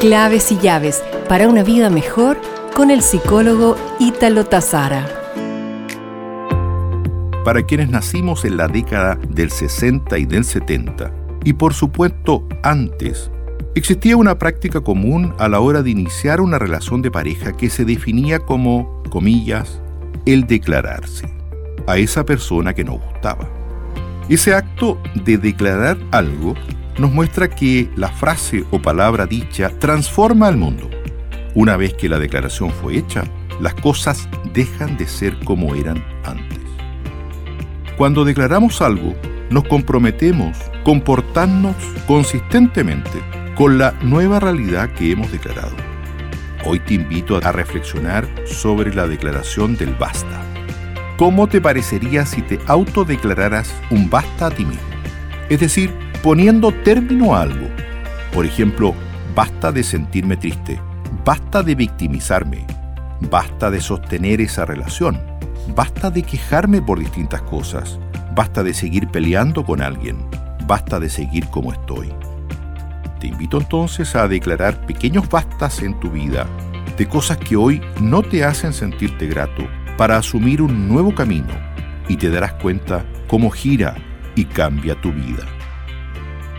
Claves y llaves para una vida mejor con el psicólogo Ítalo Tazara. Para quienes nacimos en la década del 60 y del 70, y por supuesto antes, existía una práctica común a la hora de iniciar una relación de pareja que se definía como, comillas, el declararse a esa persona que nos gustaba. Ese acto de declarar algo nos muestra que la frase o palabra dicha transforma al mundo. Una vez que la declaración fue hecha, las cosas dejan de ser como eran antes. Cuando declaramos algo, nos comprometemos comportarnos consistentemente con la nueva realidad que hemos declarado. Hoy te invito a reflexionar sobre la declaración del basta. ¿Cómo te parecería si te autodeclararas un basta a ti mismo? Es decir, poniendo término a algo. Por ejemplo, basta de sentirme triste, basta de victimizarme, basta de sostener esa relación, basta de quejarme por distintas cosas, basta de seguir peleando con alguien, basta de seguir como estoy. Te invito entonces a declarar pequeños bastas en tu vida de cosas que hoy no te hacen sentirte grato para asumir un nuevo camino y te darás cuenta cómo gira y cambia tu vida.